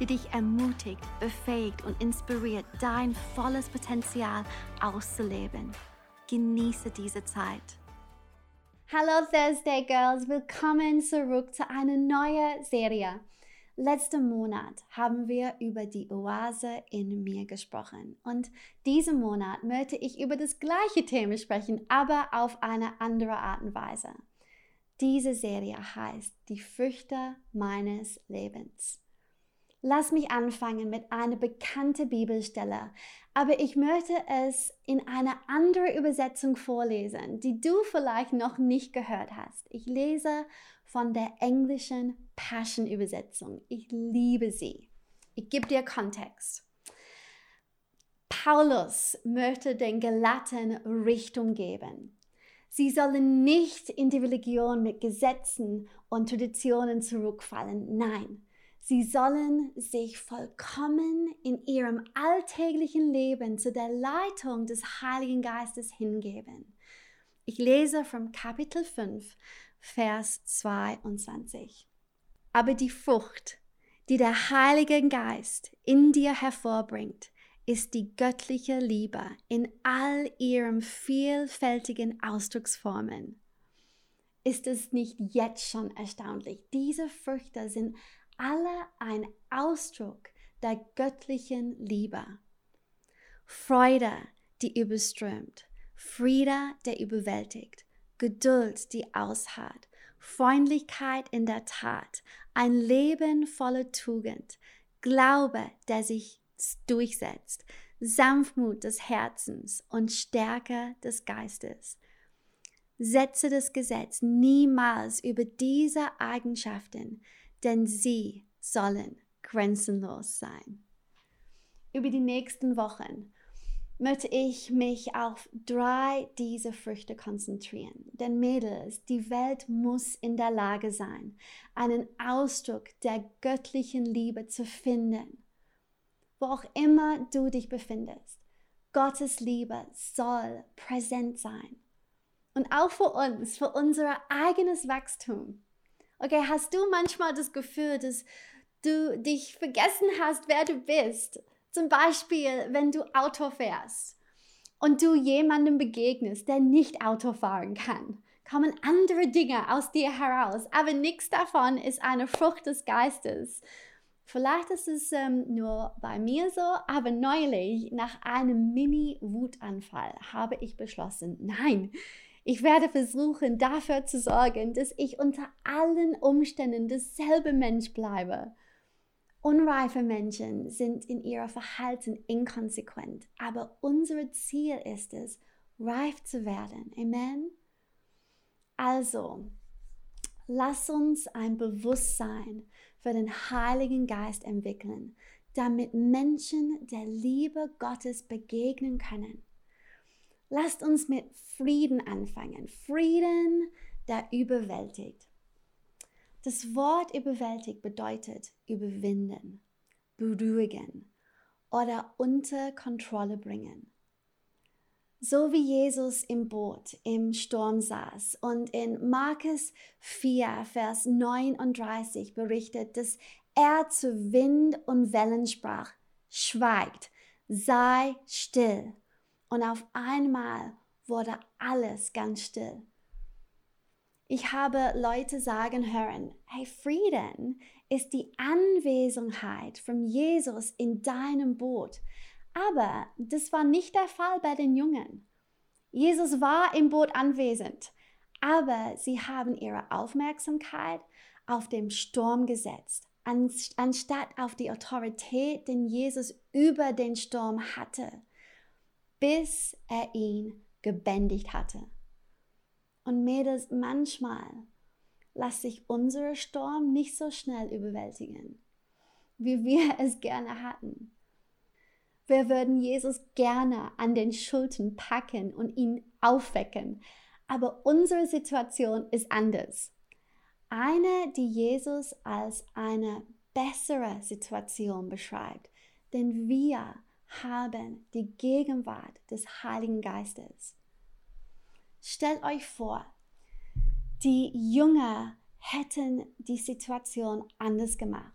die dich ermutigt, befähigt und inspiriert, dein volles Potenzial auszuleben. Genieße diese Zeit. Hallo Thursday Girls, willkommen zurück zu einer neuen Serie. Letzten Monat haben wir über die Oase in mir gesprochen und diesen Monat möchte ich über das gleiche Thema sprechen, aber auf eine andere Art und Weise. Diese Serie heißt Die Früchte meines Lebens. Lass mich anfangen mit einer bekannten Bibelstelle, aber ich möchte es in einer anderen Übersetzung vorlesen, die du vielleicht noch nicht gehört hast. Ich lese von der englischen Passion Übersetzung. Ich liebe sie. Ich gebe dir Kontext. Paulus möchte den Gelatten Richtung geben. Sie sollen nicht in die Religion mit Gesetzen und Traditionen zurückfallen. Nein, Sie sollen sich vollkommen in ihrem alltäglichen Leben zu der Leitung des Heiligen Geistes hingeben. Ich lese vom Kapitel 5, Vers 22. Aber die Frucht, die der Heilige Geist in dir hervorbringt, ist die göttliche Liebe in all ihren vielfältigen Ausdrucksformen. Ist es nicht jetzt schon erstaunlich? Diese Früchte sind alle ein Ausdruck der göttlichen Liebe. Freude, die überströmt, Friede, der überwältigt, Geduld, die ausharrt, Freundlichkeit in der Tat, ein Leben voller Tugend, Glaube, der sich durchsetzt, Sanftmut des Herzens und Stärke des Geistes. Setze das Gesetz niemals über diese Eigenschaften, denn sie sollen grenzenlos sein. Über die nächsten Wochen möchte ich mich auf drei dieser Früchte konzentrieren. Denn Mädels, die Welt muss in der Lage sein, einen Ausdruck der göttlichen Liebe zu finden. Wo auch immer du dich befindest, Gottes Liebe soll präsent sein. Und auch für uns, für unser eigenes Wachstum. Okay, hast du manchmal das Gefühl, dass du dich vergessen hast, wer du bist? Zum Beispiel, wenn du Auto fährst und du jemandem begegnest, der nicht Auto fahren kann, kommen andere Dinge aus dir heraus, aber nichts davon ist eine Frucht des Geistes. Vielleicht ist es ähm, nur bei mir so, aber neulich nach einem Mini-Wutanfall habe ich beschlossen, nein, ich werde versuchen, dafür zu sorgen, dass ich unter allen Umständen dasselbe Mensch bleibe. Unreife Menschen sind in ihrem Verhalten inkonsequent, aber unser Ziel ist es, reif zu werden. Amen. Also, lass uns ein Bewusstsein für den Heiligen Geist entwickeln, damit Menschen der Liebe Gottes begegnen können. Lasst uns mit Frieden anfangen. Frieden, der überwältigt. Das Wort überwältigt bedeutet überwinden, beruhigen oder unter Kontrolle bringen. So wie Jesus im Boot im Sturm saß und in Markus 4, Vers 39 berichtet, dass er zu Wind und Wellen sprach, schweigt, sei still und auf einmal wurde alles ganz still. Ich habe Leute sagen hören, hey, Frieden ist die Anwesenheit von Jesus in deinem Boot. Aber das war nicht der Fall bei den Jungen. Jesus war im Boot anwesend, aber sie haben ihre Aufmerksamkeit auf den Sturm gesetzt, anstatt auf die Autorität, den Jesus über den Sturm hatte bis er ihn gebändigt hatte. Und Mädels, manchmal lässt sich unser Sturm nicht so schnell überwältigen, wie wir es gerne hatten. Wir würden Jesus gerne an den Schultern packen und ihn aufwecken. Aber unsere Situation ist anders. Eine, die Jesus als eine bessere Situation beschreibt. Denn wir haben die Gegenwart des Heiligen Geistes. Stellt euch vor, die Jünger hätten die Situation anders gemacht.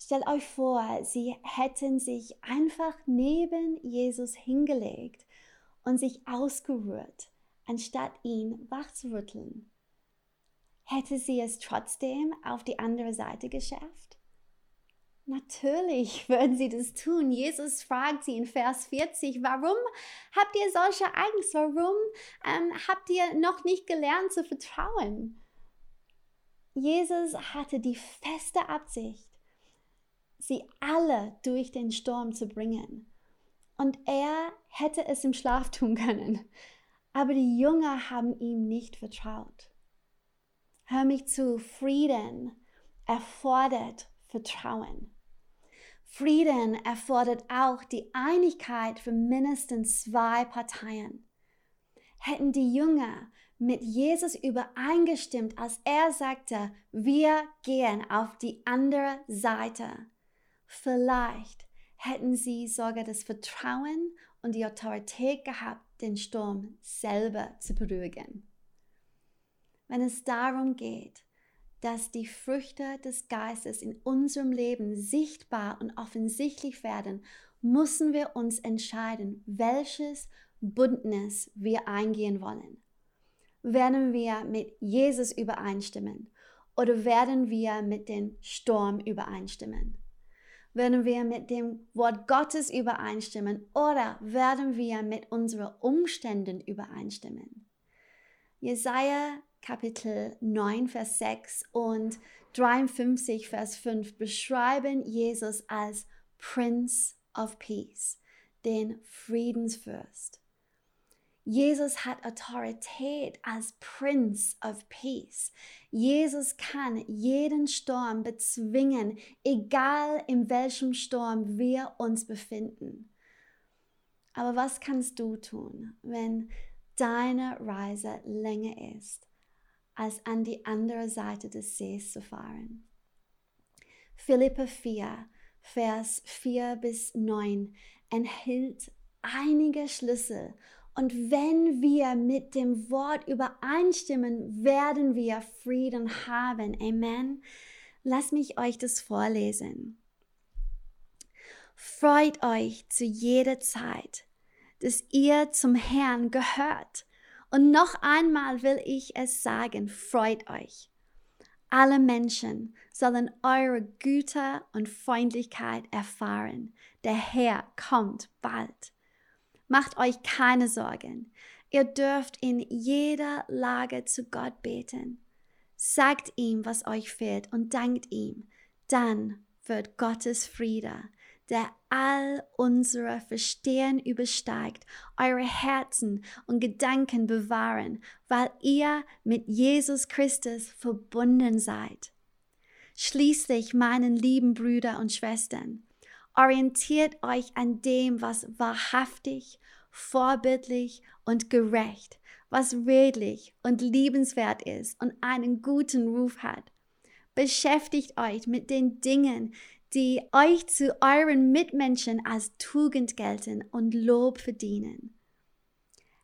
Stellt euch vor, sie hätten sich einfach neben Jesus hingelegt und sich ausgerührt, anstatt ihn wachzurütteln. Hätte sie es trotzdem auf die andere Seite geschafft? Natürlich würden sie das tun. Jesus fragt sie in Vers 40, warum habt ihr solche Angst? Warum ähm, habt ihr noch nicht gelernt zu vertrauen? Jesus hatte die feste Absicht, sie alle durch den Sturm zu bringen. Und er hätte es im Schlaf tun können. Aber die Jünger haben ihm nicht vertraut. Hör mich zu, Frieden erfordert Vertrauen. Frieden erfordert auch die Einigkeit für mindestens zwei Parteien. Hätten die Jünger mit Jesus übereingestimmt, als er sagte, wir gehen auf die andere Seite, vielleicht hätten sie sogar das Vertrauen und die Autorität gehabt, den Sturm selber zu beruhigen. Wenn es darum geht, dass die Früchte des Geistes in unserem Leben sichtbar und offensichtlich werden, müssen wir uns entscheiden, welches Bündnis wir eingehen wollen. Werden wir mit Jesus übereinstimmen oder werden wir mit dem Sturm übereinstimmen? Werden wir mit dem Wort Gottes übereinstimmen oder werden wir mit unseren Umständen übereinstimmen? Jesaja Kapitel 9, Vers 6 und 53, Vers 5 beschreiben Jesus als Prince of Peace, den Friedensfürst. Jesus hat Autorität als Prince of Peace. Jesus kann jeden Sturm bezwingen, egal in welchem Sturm wir uns befinden. Aber was kannst du tun, wenn deine Reise länger ist, als an die andere Seite des Sees zu fahren? Philippe 4, Vers 4 bis 9 enthält einige Schlüssel und wenn wir mit dem Wort übereinstimmen, werden wir Frieden haben. Amen. Lass mich euch das vorlesen. Freut euch zu jeder Zeit, dass ihr zum Herrn gehört. Und noch einmal will ich es sagen, freut euch. Alle Menschen sollen eure Güte und Freundlichkeit erfahren. Der Herr kommt bald. Macht euch keine Sorgen. Ihr dürft in jeder Lage zu Gott beten. Sagt ihm, was euch fehlt und dankt ihm. Dann wird Gottes Friede, der all unsere Verstehen übersteigt, eure Herzen und Gedanken bewahren, weil ihr mit Jesus Christus verbunden seid. Schließlich, meinen lieben Brüder und Schwestern, Orientiert euch an dem, was wahrhaftig, vorbildlich und gerecht, was redlich und liebenswert ist und einen guten Ruf hat. Beschäftigt euch mit den Dingen, die euch zu euren Mitmenschen als Tugend gelten und Lob verdienen.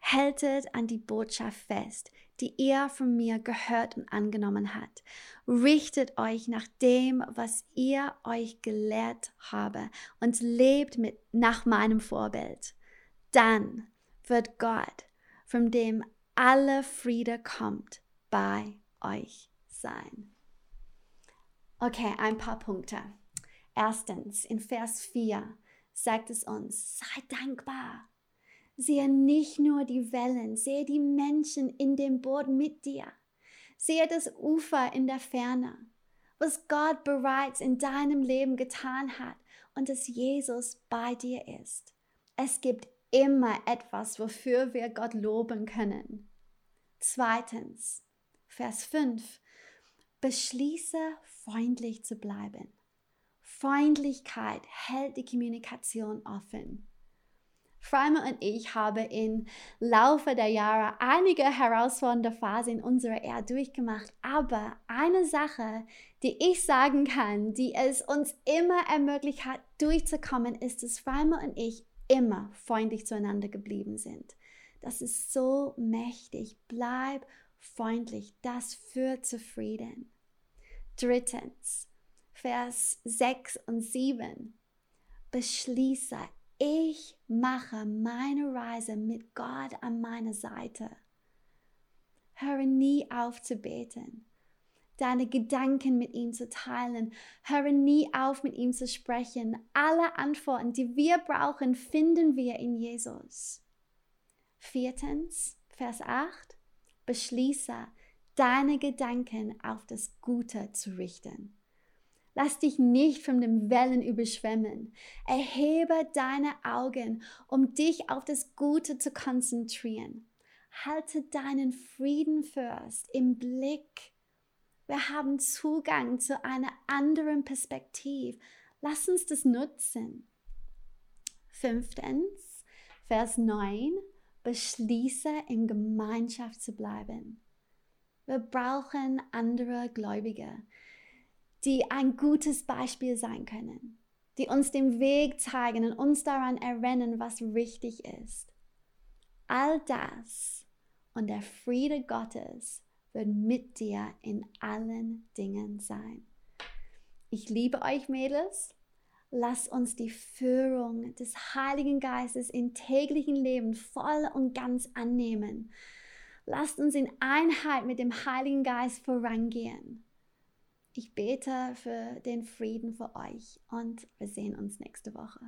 Haltet an die Botschaft fest, die ihr von mir gehört und angenommen habt. Richtet euch nach dem, was ihr euch gelehrt habe und lebt mit nach meinem Vorbild. Dann wird Gott, von dem alle Friede kommt, bei euch sein. Okay, ein paar Punkte. Erstens, in Vers 4 sagt es uns, sei dankbar. Sehe nicht nur die Wellen, sehe die Menschen in dem Boot mit dir. Sehe das Ufer in der Ferne, was Gott bereits in deinem Leben getan hat und dass Jesus bei dir ist. Es gibt immer etwas, wofür wir Gott loben können. Zweitens, Vers 5. Beschließe freundlich zu bleiben. Freundlichkeit hält die Kommunikation offen. Freimer und ich haben im Laufe der Jahre einige herausfordernde Phasen in unserer Ehe durchgemacht. Aber eine Sache, die ich sagen kann, die es uns immer ermöglicht hat, durchzukommen, ist, dass Freimer und ich immer freundlich zueinander geblieben sind. Das ist so mächtig. Bleib freundlich. Das führt zu Frieden. Drittens, Vers 6 und 7. Beschließe ich mache meine Reise mit Gott an meiner Seite. Höre nie auf zu beten, deine Gedanken mit ihm zu teilen. Höre nie auf, mit ihm zu sprechen. Alle Antworten, die wir brauchen, finden wir in Jesus. Viertens, Vers 8. Beschließe, deine Gedanken auf das Gute zu richten. Lass dich nicht von den Wellen überschwemmen. Erhebe deine Augen, um dich auf das Gute zu konzentrieren. Halte deinen Frieden first im Blick. Wir haben Zugang zu einer anderen Perspektive. Lass uns das nutzen. Fünftens, Vers 9, beschließe in Gemeinschaft zu bleiben. Wir brauchen andere Gläubige die ein gutes Beispiel sein können, die uns den Weg zeigen und uns daran erinnern, was richtig ist. All das und der Friede Gottes wird mit dir in allen Dingen sein. Ich liebe euch, Mädels. Lass uns die Führung des Heiligen Geistes im täglichen Leben voll und ganz annehmen. Lasst uns in Einheit mit dem Heiligen Geist vorangehen. Ich bete für den Frieden für euch und wir sehen uns nächste Woche.